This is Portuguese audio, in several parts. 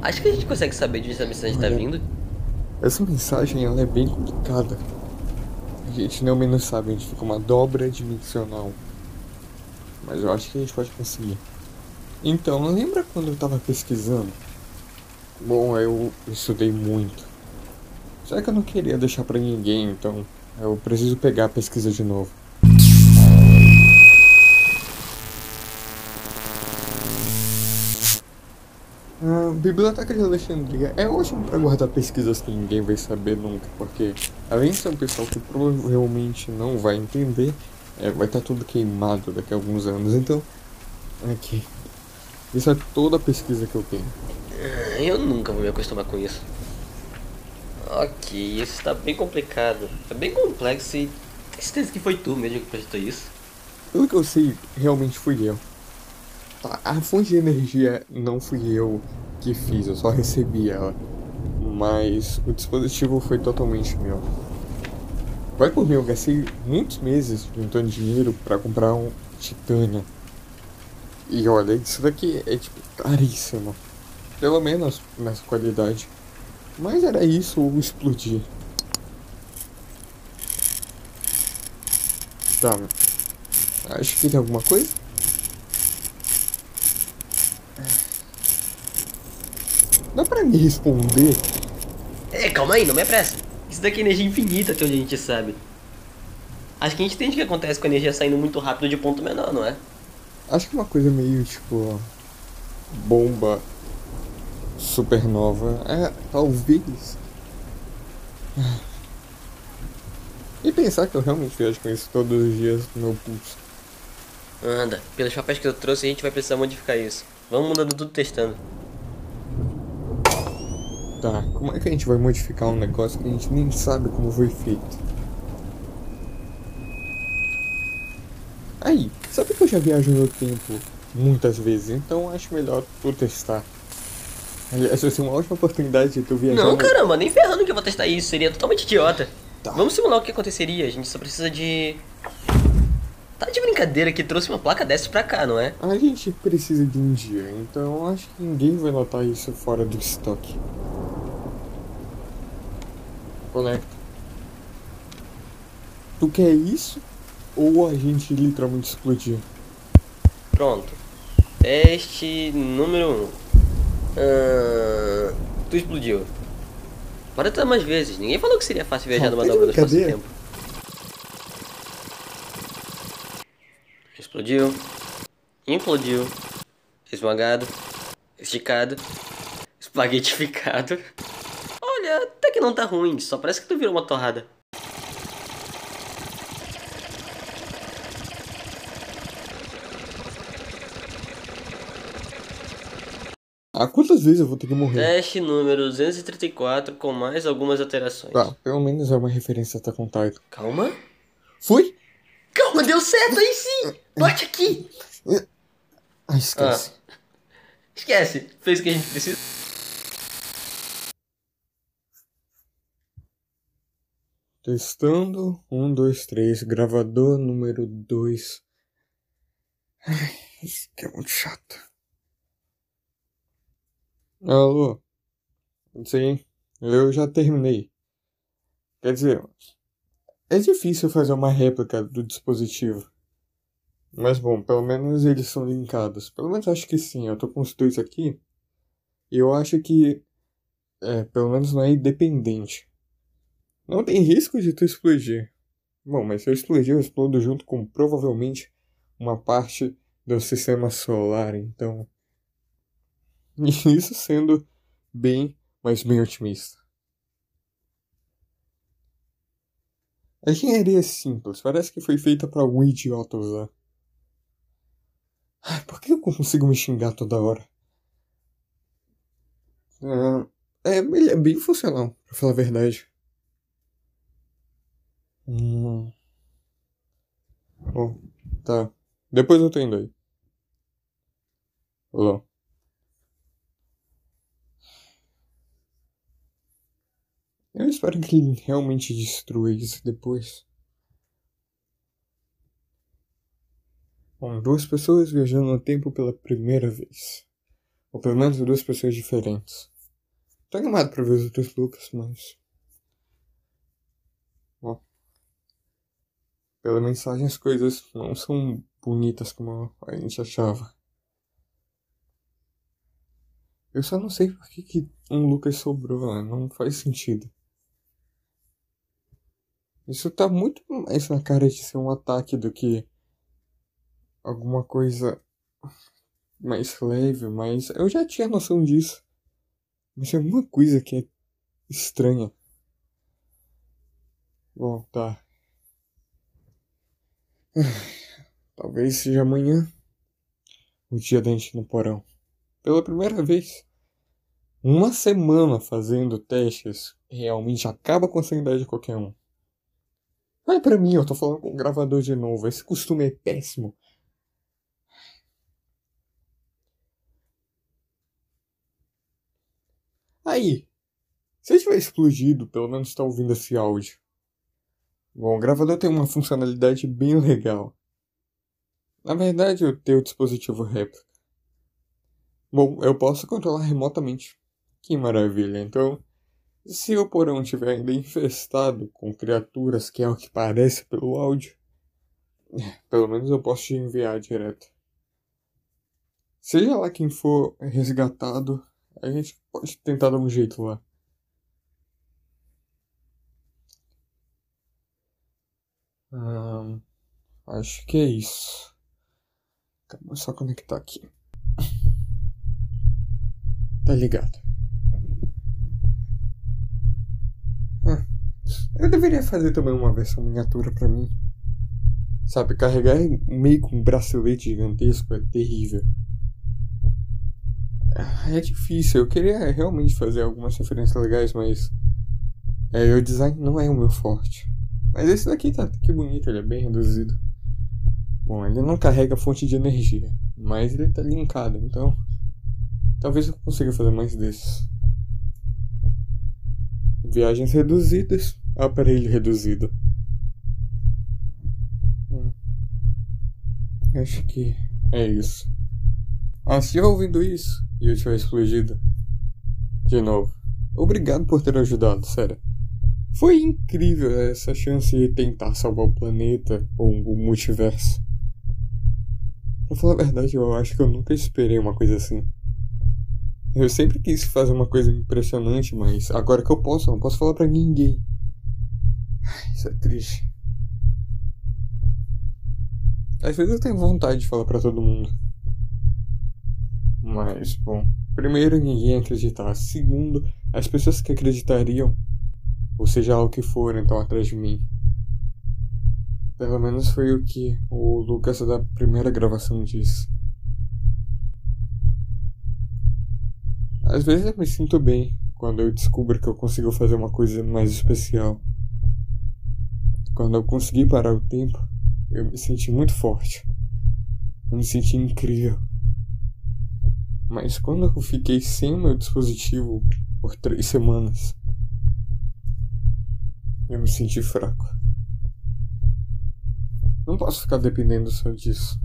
Acho que a gente consegue saber de onde essa mensagem tá Olha. vindo. Essa mensagem ela é bem complicada. A gente não menos sabe, a gente fica uma dobra dimensional. Mas eu acho que a gente pode conseguir. Então, lembra quando eu tava pesquisando? Bom, eu estudei muito. Só que eu não queria deixar pra ninguém, então eu preciso pegar a pesquisa de novo. A Biblioteca de Alexandria é ótimo para guardar pesquisas que ninguém vai saber nunca, porque além de ser um pessoal que provavelmente não vai entender, é, vai estar tudo queimado daqui a alguns anos. Então, aqui. Isso é toda a pesquisa que eu tenho. Ah, Eu nunca vou me acostumar com isso. Ok, isso tá bem complicado. É bem complexo e tem certeza que foi tu mesmo que projetou isso? Pelo que eu sei, realmente fui eu. Tá, A fonte de energia não fui eu que fiz, eu só recebi ela. Mas o dispositivo foi totalmente meu. Vai por mim, eu gastei muitos meses juntando dinheiro pra comprar um titânio. E olha, isso daqui é tipo caríssimo. Pelo menos nessa qualidade. Mas era isso ou explodir. Tá. Acho que tem alguma coisa. Dá pra me responder? É, calma aí, não me apressa. Isso daqui é energia infinita, até onde a gente sabe. Acho que a gente entende o que acontece com a energia saindo muito rápido de ponto menor, não é? Acho que uma coisa meio tipo. Bomba supernova. É, talvez. E pensar que eu realmente viajo com isso todos os dias no meu pulso. Anda, pelos papéis que eu trouxe a gente vai precisar modificar isso. Vamos mudando tudo testando. Tá, como é que a gente vai modificar um negócio que a gente nem sabe como foi feito? Aí, sabe que eu já viajo no tempo muitas vezes, então acho melhor tu testar. Aliás, vai ser uma ótima oportunidade de tu viajar. Não, no- caramba, nem ferrando que eu vou testar isso, seria totalmente idiota. Tá. Vamos simular o que aconteceria, a gente só precisa de. Tá de brincadeira que trouxe uma placa dessa pra cá, não é? A gente precisa de um dia, então acho que ninguém vai notar isso fora do estoque. Conecta. Tu quer isso? Ou a gente literalmente explodir? Pronto. Teste número 1. Um. Ah, tu explodiu. Bora tentar mais vezes. Ninguém falou que seria fácil viajar Ah, numa dobra do espaço-tempo. Explodiu. Implodiu. Esmagado. Esticado. Espaguetificado. Que não tá ruim. Só parece que tu virou uma torrada. Ah, quantas vezes eu vou ter que morrer? Teste número 234 com mais algumas alterações. Tá, pelo menos é uma referência com Titan. Calma. Foi? Calma, deu certo aí sim! Bate aqui! Ah, esquece. Esquece, fez o que a gente precisa. Testando. Um, dois, três. Gravador número dois. Ai, isso aqui é muito chato. Alô? Sim, eu já terminei. Quer dizer, é difícil fazer uma réplica do dispositivo. Mas bom, pelo menos eles são linkados. Pelo menos acho que sim. Eu tô com os dois aqui. E eu acho que. É, pelo menos não é independente. Não tem risco de tu explodir. Bom, mas se eu explodir, eu explodo junto com provavelmente uma parte do sistema solar, então. Isso sendo bem, mas bem otimista. A engenharia é simples, parece que foi feita para algum idiota usar. Por que eu consigo me xingar toda hora? Ah, é, ele é bem funcional, pra falar a verdade. Hum. Bom, tá. Depois eu tô indo aí. Olá. Eu espero que ele realmente destrua isso depois. Bom, duas pessoas viajando no tempo pela primeira vez. Ou pelo menos duas pessoas diferentes. Tô animado pra ver os outros Lucas, mas. Bom. Pela mensagem as coisas não são bonitas como a gente achava. Eu só não sei por que, que um Lucas sobrou lá, não faz sentido. Isso tá muito mais na cara de ser um ataque do que alguma coisa mais leve, mas eu já tinha noção disso. Mas é alguma coisa que é estranha. Bom, tá. Talvez seja amanhã o dia da gente no porão. Pela primeira vez. Uma semana fazendo testes realmente acaba com a sanidade de qualquer um. Olha pra mim, eu tô falando com o gravador de novo. Esse costume é péssimo. Aí, se eu tiver explodido, pelo menos tá ouvindo esse áudio. Bom, o gravador tem uma funcionalidade bem legal. Na verdade, eu tenho o dispositivo réplica. Bom, eu posso controlar remotamente. Que maravilha. Então, se o porão estiver ainda infestado com criaturas, que é o que parece pelo áudio, pelo menos eu posso te enviar direto. Seja lá quem for resgatado, a gente pode tentar dar um jeito lá. Acho que é isso. Calma, só conectar aqui. Tá ligado. Eu deveria fazer também uma versão miniatura para mim. Sabe, carregar meio com um bracelete gigantesco é terrível. É difícil, eu queria realmente fazer algumas referências legais, mas. É, o design não é o meu forte. Mas esse daqui tá que bonito, ele é bem reduzido. Bom, ele não carrega fonte de energia, mas ele tá linkado, então. Talvez eu consiga fazer mais desses. Viagens reduzidas, aparelho reduzido. Hum. Acho que é isso. Ah, se ouvindo isso e eu tiver explodido. De novo. Obrigado por ter ajudado, sério. Foi incrível essa chance de tentar salvar o planeta ou o multiverso. Pra falar a verdade, eu acho que eu nunca esperei uma coisa assim. Eu sempre quis fazer uma coisa impressionante, mas agora que eu posso, eu não posso falar pra ninguém. Isso é triste. Às vezes eu tenho vontade de falar para todo mundo. Mas, bom, primeiro ninguém acreditar. Segundo, as pessoas que acreditariam, ou seja o que for, então atrás de mim. Pelo menos foi o que o Lucas da primeira gravação disse. Às vezes eu me sinto bem quando eu descubro que eu consigo fazer uma coisa mais especial. Quando eu consegui parar o tempo, eu me senti muito forte. Eu me senti incrível. Mas quando eu fiquei sem meu dispositivo por três semanas, eu me senti fraco. Não posso ficar dependendo só disso.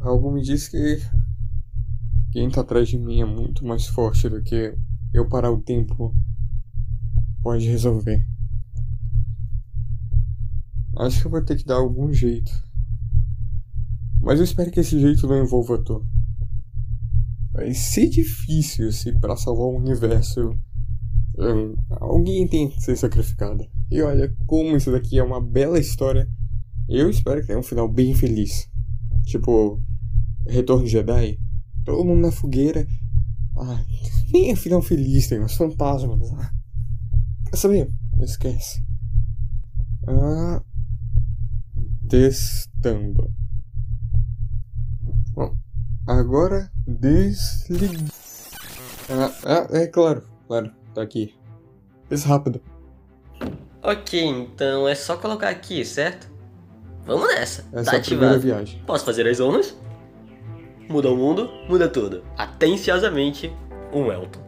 Algo me diz que quem tá atrás de mim é muito mais forte do que eu parar o tempo pode resolver. Acho que eu vou ter que dar algum jeito. Mas eu espero que esse jeito não envolva tu. Vai ser difícil se para salvar o universo um, alguém tem que ser sacrificado. E olha como isso daqui é uma bela história. Eu espero que tenha um final bem feliz. Tipo, Retorno Jedi, todo mundo na fogueira. Ah, nem é final feliz, tem uns fantasmas. Ah, quer saber? Esquece. Ah, testando. Agora desliga. Ah, ah, é claro, claro, tá aqui. Fez rápido. Ok, então é só colocar aqui, certo? Vamos nessa. Essa tá é a primeira ativado. viagem. Posso fazer as honras? Muda o mundo, muda tudo. Atenciosamente, um Elton.